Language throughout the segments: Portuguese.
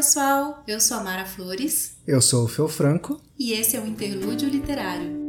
pessoal! Eu sou a Mara Flores. Eu sou o Fel Franco. E esse é o Interlúdio Literário.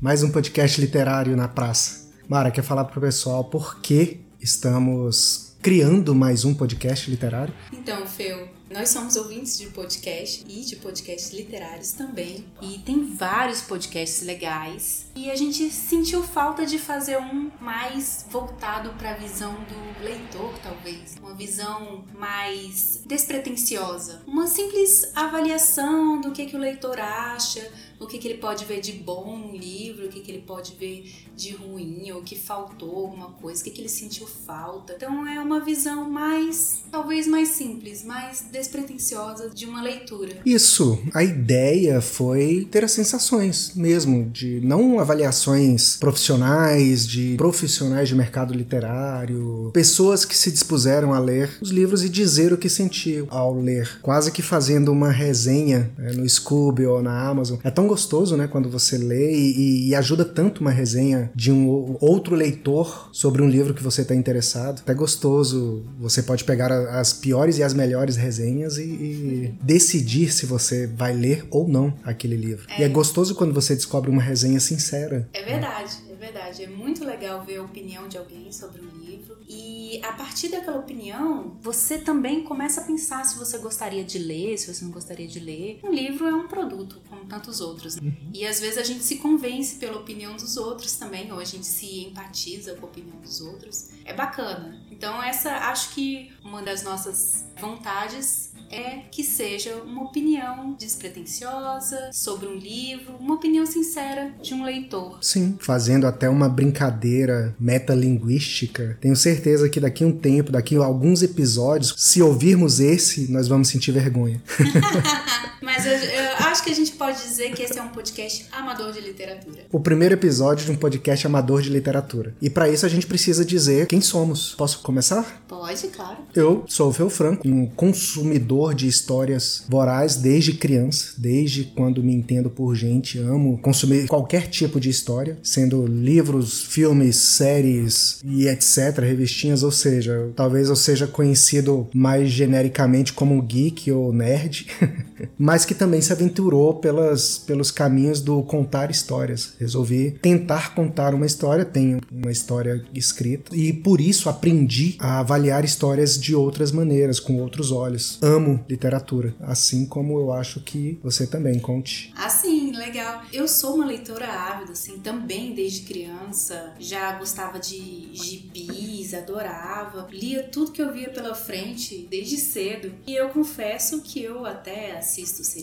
Mais um podcast literário na praça. Mara, quer falar pro pessoal por que estamos criando mais um podcast literário? Então, Fel, nós somos ouvintes de podcast e de podcasts literários também. E tem vários podcasts legais. E a gente sentiu falta de fazer um mais voltado para a visão do leitor, talvez. Uma visão mais despretensiosa. Uma simples avaliação do que, que o leitor acha o que, que ele pode ver de bom no livro, o que, que ele pode ver de ruim, ou que faltou alguma coisa, o que, que ele sentiu falta. Então é uma visão mais, talvez mais simples, mais despretensiosa de uma leitura. Isso. A ideia foi ter as sensações mesmo, de não avaliações profissionais, de profissionais de mercado literário, pessoas que se dispuseram a ler os livros e dizer o que sentiu ao ler, quase que fazendo uma resenha né, no Scooby ou na Amazon. É tão gostoso, né, quando você lê e, e ajuda tanto uma resenha de um outro leitor sobre um livro que você está interessado. É gostoso. Você pode pegar as piores e as melhores resenhas e, e decidir se você vai ler ou não aquele livro. É. E é gostoso quando você descobre uma resenha sincera. É verdade, é verdade. É muito legal ver a opinião de alguém sobre um livro. E a partir daquela opinião, você também começa a pensar se você gostaria de ler, se você não gostaria de ler. Um livro é um produto, como tantos outros. Né? Uhum. E às vezes a gente se convence pela opinião dos outros também, ou a gente se empatiza com a opinião dos outros. É bacana. Então, essa acho que uma das nossas vontades é que seja uma opinião despretensiosa sobre um livro, uma opinião sincera de um leitor. Sim, fazendo até uma brincadeira metalinguística. Tenho certeza que daqui a um tempo, daqui a alguns episódios, se ouvirmos esse, nós vamos sentir vergonha. Mas eu, eu, acho que a gente pode dizer que esse é um podcast amador de literatura. O primeiro episódio de um podcast amador de literatura. E para isso a gente precisa dizer quem somos. Posso começar? Pode, claro. Eu sou o Fel Franco, um consumidor de histórias voraz desde criança, desde quando me entendo por gente, amo consumir qualquer tipo de história, sendo livros, filmes, séries e etc, revistinhas, ou seja, talvez eu seja conhecido mais genericamente como geek ou nerd, mas que também se aventurou pelas, pelos caminhos do contar histórias. Resolvi tentar contar uma história, tenho uma história escrita e por isso aprendi a avaliar histórias de outras maneiras, com outros olhos. Amo literatura, assim como eu acho que você também, conte. Ah, sim, legal. Eu sou uma leitora ávida, assim, também desde criança. Já gostava de gibis, adorava. Lia tudo que eu via pela frente desde cedo. E eu confesso que eu até assisto seriados,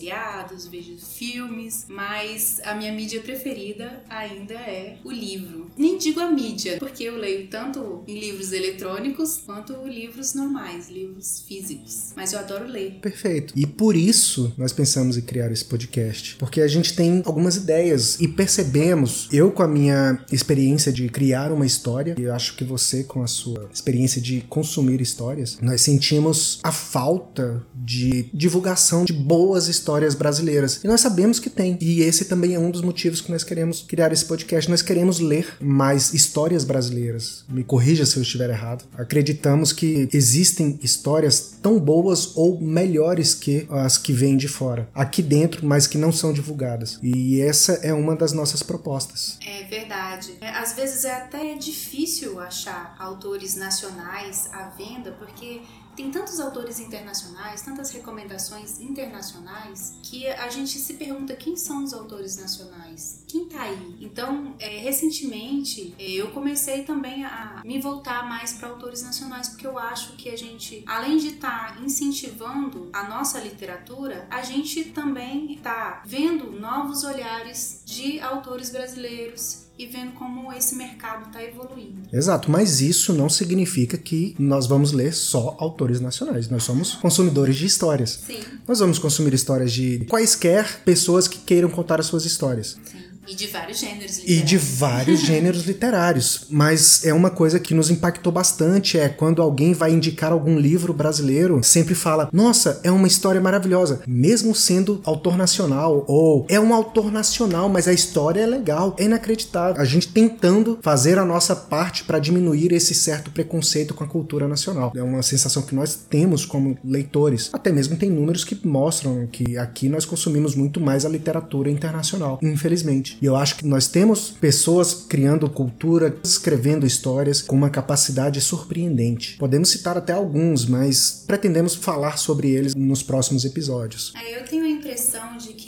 vejo filmes, mas a minha mídia preferida ainda é o livro. Nem digo a mídia, porque eu leio tanto em livros eletrônicos quanto livros normais, livros físicos. Mas eu adoro ler. Perfeito. E por isso nós pensamos em criar esse podcast. Porque a gente tem algumas ideias e percebemos, eu com a minha experiência de criar uma história, e eu acho que você com a sua experiência de consumir histórias, nós sentimos a falta de divulgação de boas histórias brasileiras. E nós sabemos que tem. E esse também é um dos motivos que nós queremos criar esse podcast. Nós queremos ler mais histórias brasileiras. Me corrija se eu estiver errado. Acreditamos que existem histórias tão boas ou melhores que as que vêm de fora, aqui dentro, mas que não são divulgadas. E essa é uma das nossas propostas. É verdade. É, às vezes é até difícil achar autores nacionais à venda, porque tem tantos autores internacionais, tantas recomendações internacionais, que a gente se pergunta quem são os autores nacionais? Quem tá aí? Então, é, recentemente, é, eu comecei também a me voltar mais para autores nacionais, porque eu acho que a gente, além de estar tá incentivando a nossa literatura, a gente também está vendo novos olhares de autores brasileiros e vendo como esse mercado está evoluindo. Exato, mas isso não significa que nós vamos ler só autores nacionais. Nós somos consumidores de histórias. Sim. Nós vamos consumir histórias de quaisquer pessoas que queiram contar as suas histórias. Sim. E de vários gêneros literários. E de vários gêneros literários. Mas é uma coisa que nos impactou bastante, é quando alguém vai indicar algum livro brasileiro, sempre fala, nossa, é uma história maravilhosa, mesmo sendo autor nacional, ou é um autor nacional, mas a história é legal, é inacreditável. A gente tentando fazer a nossa parte para diminuir esse certo preconceito com a cultura nacional. É uma sensação que nós temos como leitores. Até mesmo tem números que mostram que aqui nós consumimos muito mais a literatura internacional, infelizmente. E eu acho que nós temos pessoas criando cultura, escrevendo histórias com uma capacidade surpreendente. Podemos citar até alguns, mas pretendemos falar sobre eles nos próximos episódios. É, eu tenho a impressão de que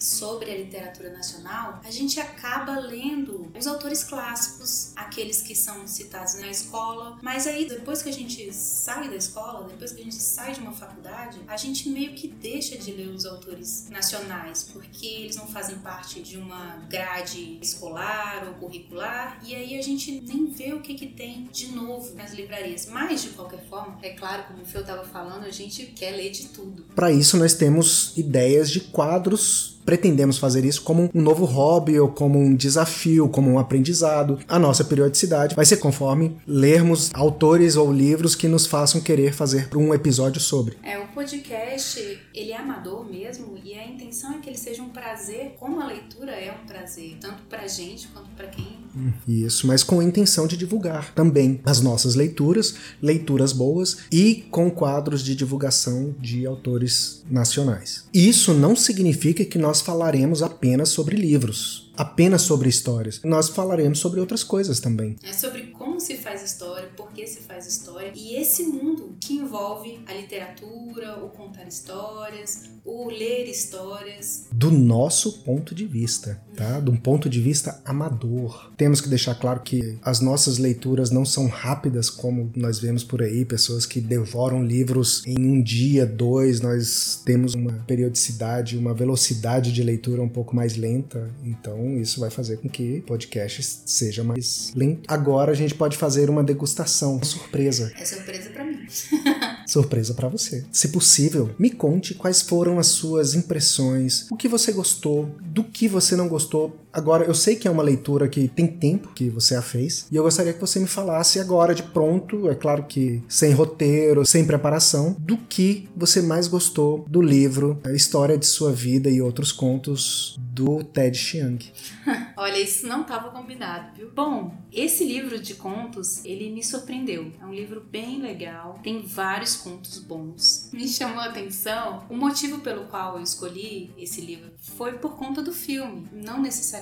sobre a literatura nacional, a gente acaba lendo os autores clássicos, aqueles que são citados na escola, mas aí depois que a gente sai da escola, depois que a gente sai de uma faculdade, a gente meio que deixa de ler os autores nacionais, porque eles não fazem parte de uma grade escolar ou curricular, e aí a gente nem vê o que, que tem de novo nas livrarias. Mas, de qualquer forma, é claro, como o Fio estava falando, a gente quer ler de tudo. Para isso, nós temos ideias de quadros pretendemos fazer isso como um novo hobby ou como um desafio, como um aprendizado. A nossa periodicidade vai ser conforme lermos autores ou livros que nos façam querer fazer um episódio sobre. É, o podcast, ele é amador mesmo e a intenção é que ele seja um prazer, como a leitura é um prazer, tanto pra gente quanto para quem isso, mas com a intenção de divulgar também as nossas leituras, leituras boas e com quadros de divulgação de autores nacionais. Isso não significa que nós falaremos apenas sobre livros apenas sobre histórias. Nós falaremos sobre outras coisas também. É sobre como se faz história, por que se faz história e esse mundo que envolve a literatura, o contar histórias, o ler histórias. Do nosso ponto de vista, tá? De um ponto de vista amador. Temos que deixar claro que as nossas leituras não são rápidas como nós vemos por aí, pessoas que devoram livros em um dia, dois. Nós temos uma periodicidade, uma velocidade de leitura um pouco mais lenta. Então, isso vai fazer com que o podcast seja mais lento. Agora a gente pode fazer uma degustação surpresa. É surpresa para mim. surpresa para você. Se possível, me conte quais foram as suas impressões, o que você gostou, do que você não gostou. Agora, eu sei que é uma leitura que tem tempo que você a fez, e eu gostaria que você me falasse agora de pronto, é claro que sem roteiro, sem preparação, do que você mais gostou do livro A História de Sua Vida e Outros Contos do Ted Chiang. Olha, isso não estava combinado, viu? Bom, esse livro de contos, ele me surpreendeu. É um livro bem legal, tem vários contos bons. Me chamou a atenção. O motivo pelo qual eu escolhi esse livro foi por conta do filme, não necessariamente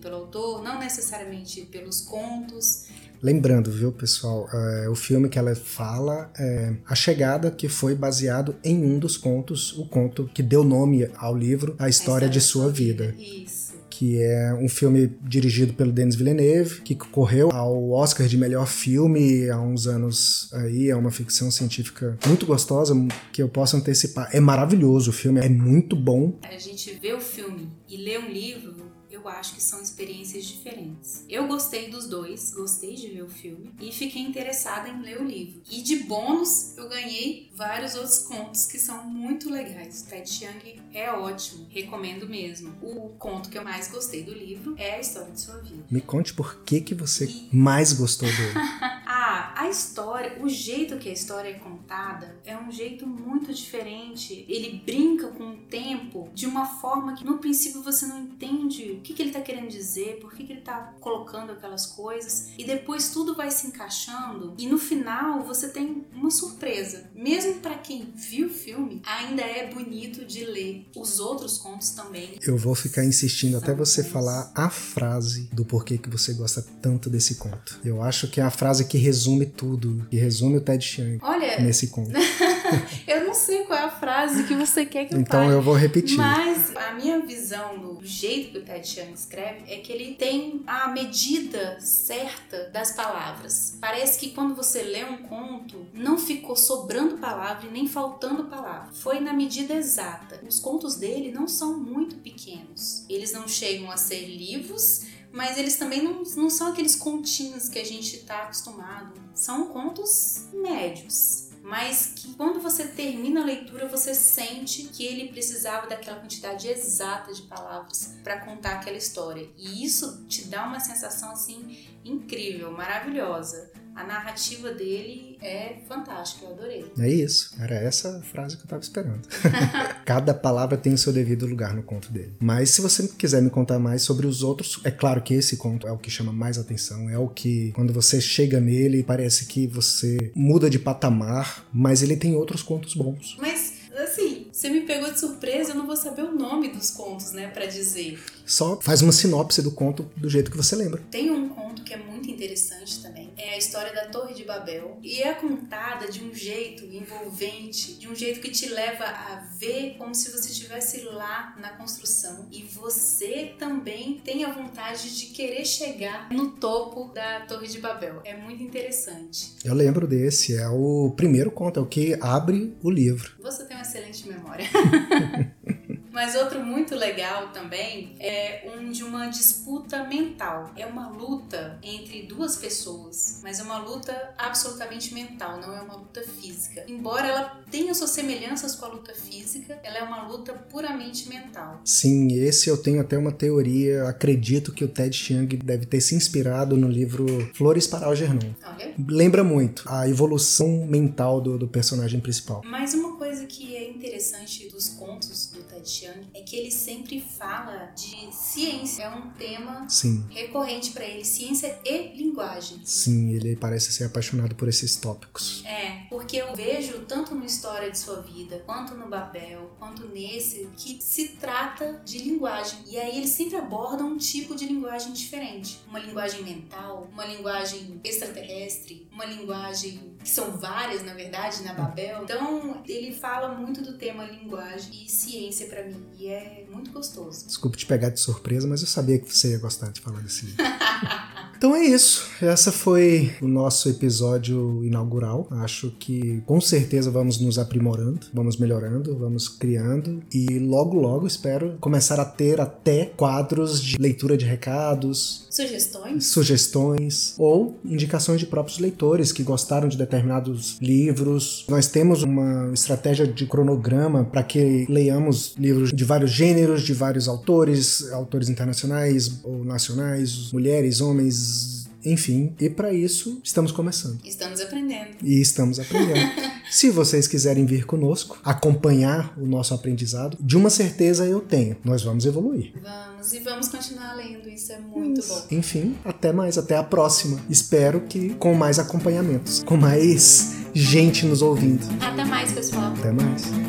pelo autor, não necessariamente pelos contos. Lembrando, viu, pessoal, é, o filme que ela fala é A Chegada, que foi baseado em um dos contos, o conto que deu nome ao livro, A História, a história de Sua Vida. vida. Isso que é um filme dirigido pelo Denis Villeneuve, que concorreu ao Oscar de melhor filme há uns anos aí, é uma ficção científica muito gostosa, que eu posso antecipar. É maravilhoso o filme, é muito bom. A gente vê o filme e lê um livro eu acho que são experiências diferentes. Eu gostei dos dois, gostei de ver o filme e fiquei interessada em ler o livro. E de bônus, eu ganhei vários outros contos que são muito legais. Ted Chiang é ótimo, recomendo mesmo. O conto que eu mais gostei do livro é a história de sua vida. Me conte por que que você e... mais gostou dele. ah, a história, o jeito que a história é contada é um jeito muito diferente. Ele brinca com o tempo de uma forma que no princípio você não entende que, que ele está querendo dizer, por que, que ele está colocando aquelas coisas, e depois tudo vai se encaixando, e no final você tem uma surpresa. Mesmo para quem viu o filme, ainda é bonito de ler. Os outros contos também. Eu vou ficar insistindo até você falar a frase do porquê que você gosta tanto desse conto. Eu acho que é a frase que resume tudo, que resume o Ted Chiang Olha, nesse conto. eu sei qual é a frase que você quer que eu então. Então eu vou repetir. Mas a minha visão do jeito que o Ted Chiang escreve é que ele tem a medida certa das palavras. Parece que quando você lê um conto, não ficou sobrando palavra e nem faltando palavra. Foi na medida exata. Os contos dele não são muito pequenos. Eles não chegam a ser livros, mas eles também não, não são aqueles continhos que a gente está acostumado. São contos médios mas que quando você termina a leitura você sente que ele precisava daquela quantidade exata de palavras para contar aquela história. E isso te dá uma sensação assim incrível, maravilhosa. A narrativa dele é fantástica, eu adorei. É isso, era essa frase que eu tava esperando. Cada palavra tem o seu devido lugar no conto dele. Mas se você quiser me contar mais sobre os outros, é claro que esse conto é o que chama mais atenção, é o que, quando você chega nele, parece que você muda de patamar, mas ele tem outros contos bons. Mas você me pegou de surpresa, eu não vou saber o nome dos contos, né, para dizer. Só faz uma sinopse do conto do jeito que você lembra. Tem um conto que é muito interessante também. É a história da Torre de Babel. E é contada de um jeito envolvente, de um jeito que te leva a ver como se você estivesse lá na construção. E você também tem a vontade de querer chegar no topo da Torre de Babel. É muito interessante. Eu lembro desse, é o primeiro conto, é o que abre o livro. Você tem uma excelente memória. Mas outro muito legal também é um de uma disputa mental. É uma luta entre duas pessoas, mas é uma luta absolutamente mental, não é uma luta física. Embora ela tenha suas semelhanças com a luta física, ela é uma luta puramente mental. Sim, esse eu tenho até uma teoria. Acredito que o Ted Chiang deve ter se inspirado no livro Flores para Algernon. Olha. Lembra muito a evolução mental do, do personagem principal. Mas uma coisa que é interessante dos contos do Ted Chiang é que ele sempre fala de ciência. É um tema Sim, recorrente para ele, ciência e linguagem. sim, ele parece ser apaixonado por esses tópicos. É, porque eu vejo tanto no História de Sua Vida, quanto no Babel, quanto nesse, que se trata de linguagem. E aí ele sempre aborda um tipo de linguagem diferente. Uma linguagem mental, uma linguagem extraterrestre, uma linguagem que são várias, na verdade, na Babel. Então, ele fala muito do tema linguagem e ciência para mim. E é muito gostoso. Desculpa te pegar de surpresa, mas eu sabia que você ia gostar de falar desse livro. Então é isso. Essa foi o nosso episódio inaugural. Acho que com certeza vamos nos aprimorando, vamos melhorando, vamos criando e logo logo espero começar a ter até quadros de leitura de recados, Sugestões? sugestões ou indicações de próprios leitores que gostaram de determinados livros. Nós temos uma estratégia de cronograma para que leiamos livros de vários gêneros, de vários autores, autores internacionais ou nacionais, mulheres, homens, enfim. E para isso estamos começando. Estamos aprendendo. E estamos aprendendo. Se vocês quiserem vir conosco, acompanhar o nosso aprendizado, de uma certeza eu tenho, nós vamos evoluir. Vamos e vamos continuar lendo. Isso é muito bom. Enfim, até mais, até a próxima. Espero que com mais acompanhamentos, com mais gente nos ouvindo. Até mais, pessoal. Até mais.